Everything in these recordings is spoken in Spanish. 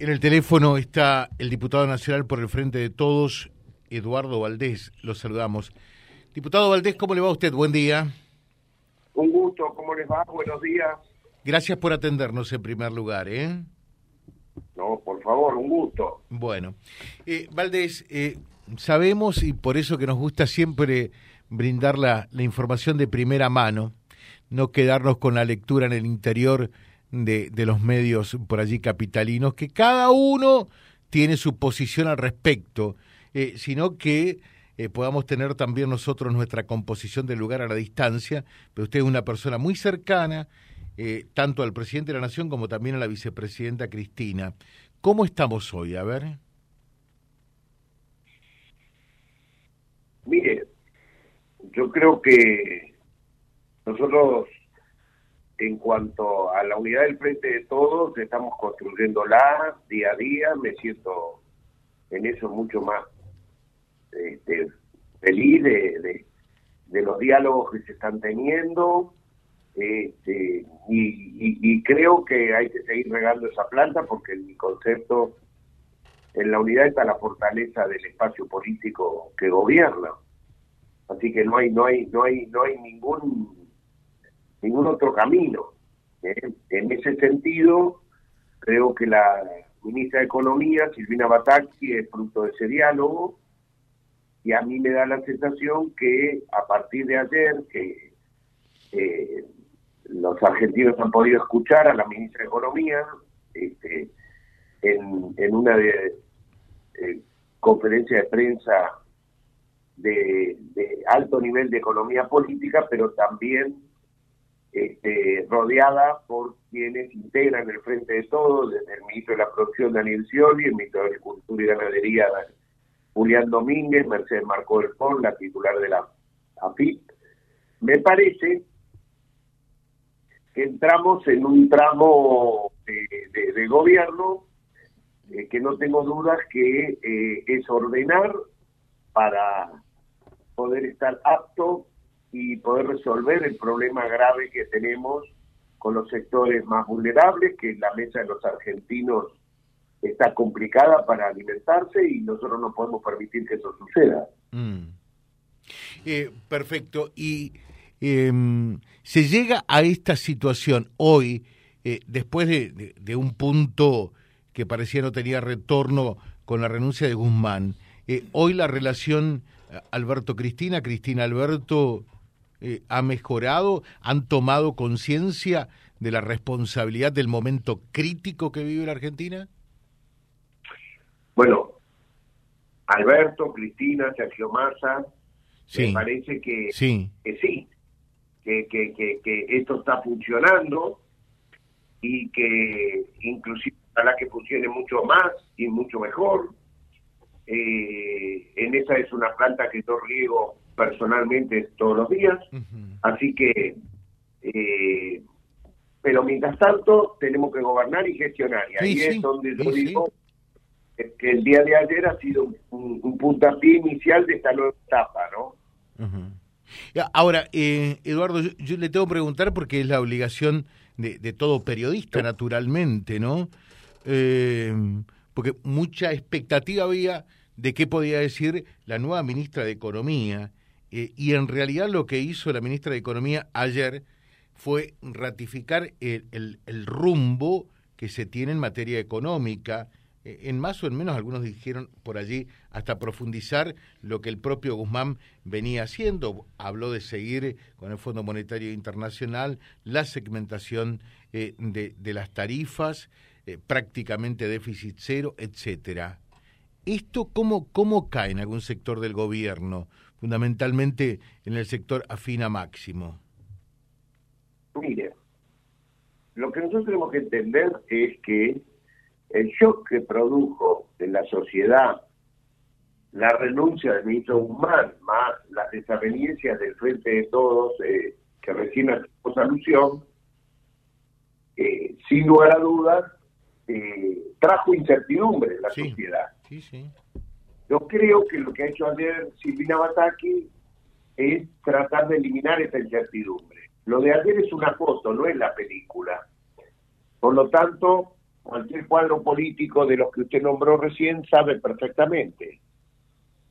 En el teléfono está el diputado nacional por el Frente de Todos, Eduardo Valdés. Lo saludamos. Diputado Valdés, ¿cómo le va a usted? Buen día. Un gusto, ¿cómo les va? Buenos días. Gracias por atendernos en primer lugar, ¿eh? No, por favor, un gusto. Bueno, eh, Valdés, eh, sabemos y por eso que nos gusta siempre brindar la, la información de primera mano, no quedarnos con la lectura en el interior de, de, los medios por allí capitalinos, que cada uno tiene su posición al respecto, eh, sino que eh, podamos tener también nosotros nuestra composición del lugar a la distancia, pero usted es una persona muy cercana, eh, tanto al presidente de la Nación como también a la vicepresidenta Cristina. ¿Cómo estamos hoy? A ver. Mire, yo creo que nosotros en cuanto a la unidad del frente de todos, estamos construyéndola día a día, me siento en eso mucho más este, feliz de, los diálogos que se están teniendo este, y, y, y, creo que hay que seguir regando esa planta porque en mi concepto en la unidad está la fortaleza del espacio político que gobierna. Así que no hay no hay no hay no hay ningún ningún otro camino. ¿eh? En ese sentido, creo que la ministra de Economía, Silvina Bataki, es fruto de ese diálogo y a mí me da la sensación que a partir de ayer que eh, los argentinos han podido escuchar a la ministra de Economía este, en, en, una de, eh, conferencia de prensa de alto nivel de economía política, pero también este, rodeada por quienes integran el Frente de Todos, desde el ministro de la Producción Daniel Scioli, el ministro de Agricultura y Ganadería Julián Domínguez, Mercedes Marco del Pon, la titular de la AFIP. Me parece que entramos en un tramo de, gobierno eh, que no tengo dudas que eh, es ordenar para poder estar apto y poder resolver el problema grave que tenemos con los sectores más vulnerables, que la mesa de los argentinos está complicada para alimentarse y nosotros no podemos permitir que eso suceda. Mm. Eh, perfecto. Y eh, se llega a esta situación hoy, eh, después de, de, de, un punto que parecía no tenía retorno con la renuncia de Guzmán, eh, hoy la relación Alberto-Cristina, Cristina-Alberto eh, ha mejorado? ¿Han tomado conciencia de la responsabilidad del momento crítico que vive la Argentina? Bueno, Alberto, Cristina, Sergio Massa, sí. me parece que sí, que, sí que, que, que, que, esto está funcionando y que inclusive ojalá que funcione mucho más y mucho mejor. Eh, en esa es una planta que yo riego personalmente todos los días, uh -huh. así que, eh, pero mientras tanto tenemos que gobernar y gestionar, y ahí sí, es sí, donde yo sí, digo que el día de ayer ha sido un, un puntapié inicial de esta nueva etapa, ¿no? Uh -huh. Ahora, eh, Eduardo, yo, yo, le tengo que preguntar porque es la obligación de, de todo periodista, naturalmente, ¿no? Eh, porque mucha expectativa había de qué podía decir la nueva ministra de Economía, eh, y en realidad lo que hizo la ministra de Economía ayer fue ratificar el, el, el rumbo que se tiene en materia económica, eh, en más o en menos algunos dijeron por allí hasta profundizar lo que el propio Guzmán venía haciendo. Habló de seguir con el Fondo Monetario Internacional la segmentación eh, de, de, las tarifas, eh, prácticamente déficit cero, etcétera. ¿Esto cómo, cómo cae en algún sector del gobierno? fundamentalmente en el sector afina máximo? Mire, lo que nosotros tenemos que entender es que el shock que produjo en la sociedad la renuncia del ministro Guzmán, más las desavenencias del Frente de Todos, eh, que recién hacemos alusión, eh, sin lugar a dudas, eh, trajo incertidumbre en la sí, sociedad. Sí, sí. Yo creo que lo que ha hecho ayer Silvina Bataki es tratar de eliminar esa incertidumbre. Lo de ayer es una foto, no es la película. Por lo tanto, cualquier cuadro político de los que usted nombró recién sabe perfectamente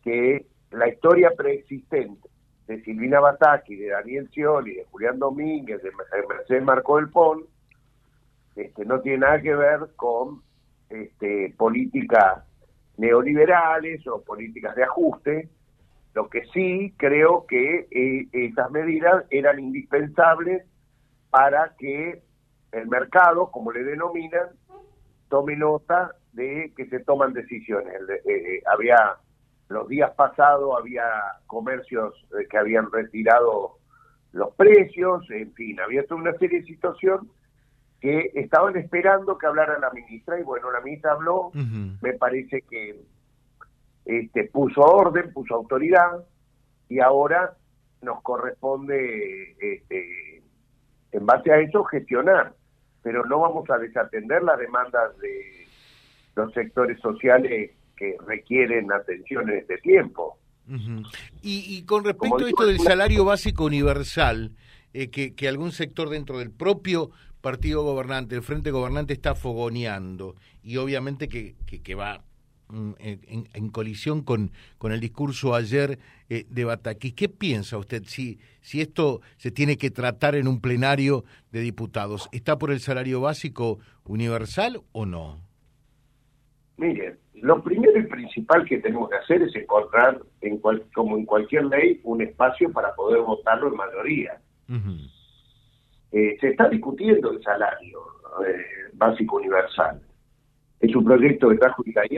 que la historia preexistente de Silvina Bataki, de Daniel Scioli, de Julián Domínguez, de Mercedes Marco del Pon, este, no tiene nada que ver con este, políticas neoliberales o políticas de ajuste. Lo que sí creo que eh, esas medidas eran indispensables para que el mercado, como le denominan, tome nota de que se toman decisiones. Eh, eh, había los días pasados había comercios que habían retirado los precios, en fin, había toda una serie de situaciones que estaban esperando que hablara la ministra y bueno, la ministra habló, me parece que este, puso orden, puso autoridad y ahora nos corresponde este, en base a eso gestionar, pero no vamos a desatender las demandas de los sectores sociales que requieren atención en este tiempo. y, con respecto a esto del salario básico universal, eh, que, que algún sector dentro del propio partido gobernante, el frente gobernante está fogoneando y obviamente que, que, va mm, en, colisión con, con el discurso ayer eh, de Bataki. ¿Qué piensa usted si, si esto se tiene que tratar en un plenario de diputados? ¿Está por el salario básico universal o no? Mire, lo primero y principal que tenemos que hacer es encontrar, en como en cualquier ley, un espacio para poder votarlo en mayoría. Eh, se está discutiendo el salario eh, básico universal. Es un proyecto que trajo Ilay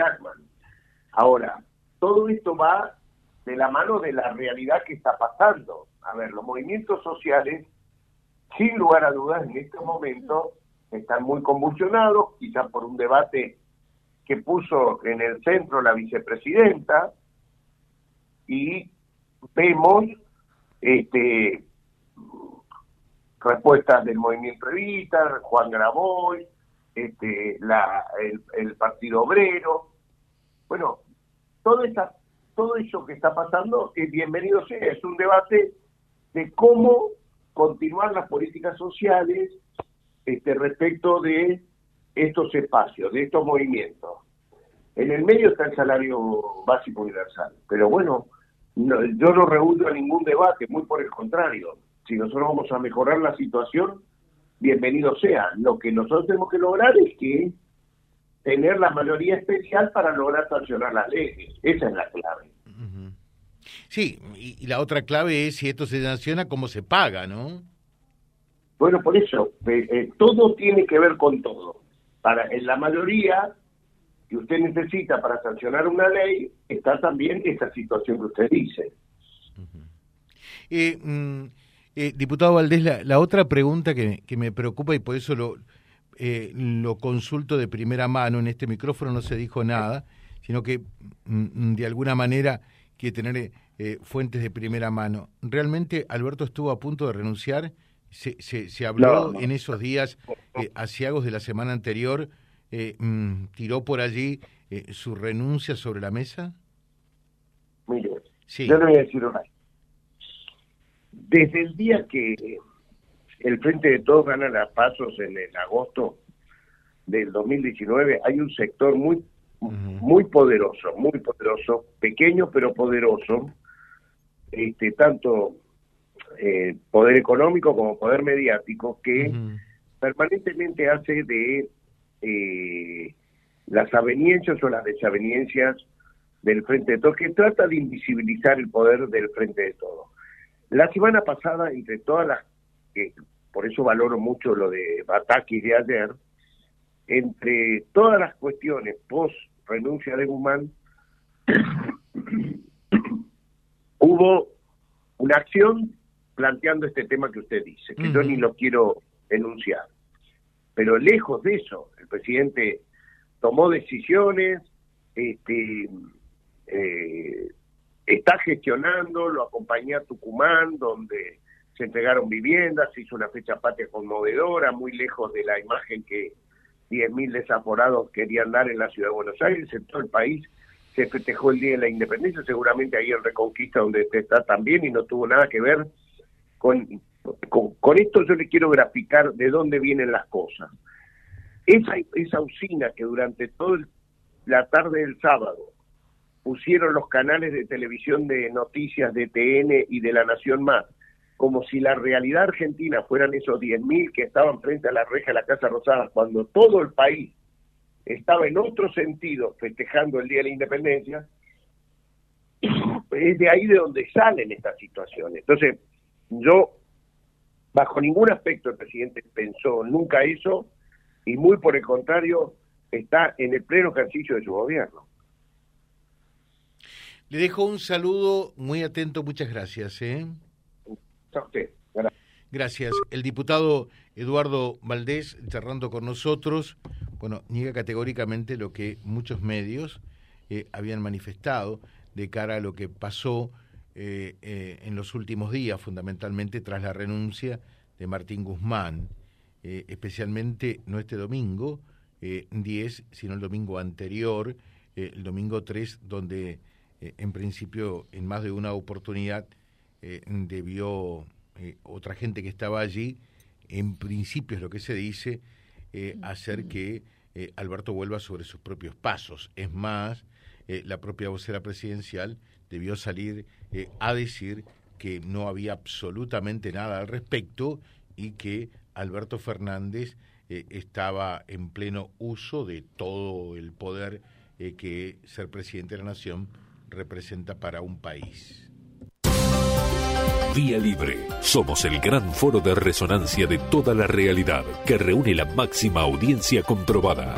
Ahora, todo esto va de la mano de la realidad que está pasando. A ver, los movimientos sociales, sin lugar a dudas, en este momento están muy convulsionados, quizás por un debate que puso en el centro la vicepresidenta, y vemos este respuestas del movimiento Evita, Juan Graboy, este, la, el, Partido Obrero. Bueno, todo, esa, todo eso que está pasando es bienvenido sea, es un debate de cómo continuar las políticas sociales este, respecto de estos espacios, de estos movimientos. En el medio está el salario básico universal, pero bueno, yo no rehuyo a ningún debate, muy por el contrario si nosotros vamos a mejorar la situación, bienvenido sea. Lo que nosotros tenemos que lograr es que tener la mayoría especial para lograr sancionar las leyes. Esa es la clave. Sí, y, la otra clave es si esto se sanciona, cómo se paga, ¿no? Bueno, por eso, eh, eh, todo tiene que ver con todo. Para en la mayoría que usted necesita para sancionar una ley, está también esa situación que usted dice. eh, eh, diputado Valdés, la, otra pregunta que, me preocupa y por eso lo, eh, lo consulto de primera mano, en este micrófono no se dijo nada, sino que mm, mm, de alguna manera quiere tener eh, fuentes de primera mano. ¿Realmente Alberto estuvo a punto de renunciar? ¿Se, se, habló en esos días asiagos de la semana anterior? Mm, ¿Tiró por allí su renuncia sobre la mesa? Mire, sí. yo le voy a decir una desde el día que el Frente de Todos gana las pasos en el agosto del 2019, hay un sector muy, muy poderoso, muy poderoso, pequeño pero poderoso, este, tanto eh, poder económico como poder mediático, que permanentemente hace de eh, las aveniencias o las desaveniencias del Frente de Todos, que trata de invisibilizar el poder del Frente de Todos. La semana pasada, entre todas las, que por eso valoro mucho lo de Bataki de ayer, entre todas las cuestiones post renuncia de Guzmán, hubo una acción planteando este tema que usted dice, que yo ni lo quiero enunciar. Pero lejos de eso, el presidente tomó decisiones, este, eh, está gestionando, lo acompañé a Tucumán, donde se entregaron viviendas, se hizo una fecha patria conmovedora, muy lejos de la imagen que 10.000 desaforados querían dar en la ciudad de Buenos Aires, en todo el país se festejó el Día de la Independencia, seguramente ahí en Reconquista donde está también y no tuvo nada que ver con, con, esto yo le quiero graficar de dónde vienen las cosas. esa, esa usina que durante toda la tarde del sábado pusieron los canales de televisión de noticias de TN y de La Nación Más, como si la realidad argentina fueran esos 10.000 que estaban frente a la reja de la Casa Rosada, cuando todo el país estaba en otro sentido festejando el Día de la Independencia, es de ahí de donde salen estas situaciones. Entonces, yo, bajo ningún aspecto el presidente pensó nunca eso, y muy por el contrario, está en el pleno ejercicio de su gobierno. Le dejo un saludo muy atento, muchas gracias. ¿eh? A usted. Gracias. El diputado Eduardo Valdés, charlando con nosotros, bueno, niega categóricamente lo que muchos medios eh, habían manifestado de cara a lo que pasó eh, eh, en los últimos días, fundamentalmente tras la renuncia de Martín Guzmán, especialmente no este domingo 10, sino el domingo anterior, el domingo 3, donde en principio en más de una oportunidad debió otra gente que estaba allí, en principio es lo que se dice, hacer que Alberto vuelva sobre sus propios pasos. Es más, eh, la propia vocera presidencial debió salir eh, a decir que no había absolutamente nada al respecto y que Alberto Fernández eh, estaba en pleno uso de todo el poder que ser presidente de la nación representa para un país. Vía Libre. Somos el gran foro de resonancia de toda la realidad que reúne la máxima audiencia comprobada.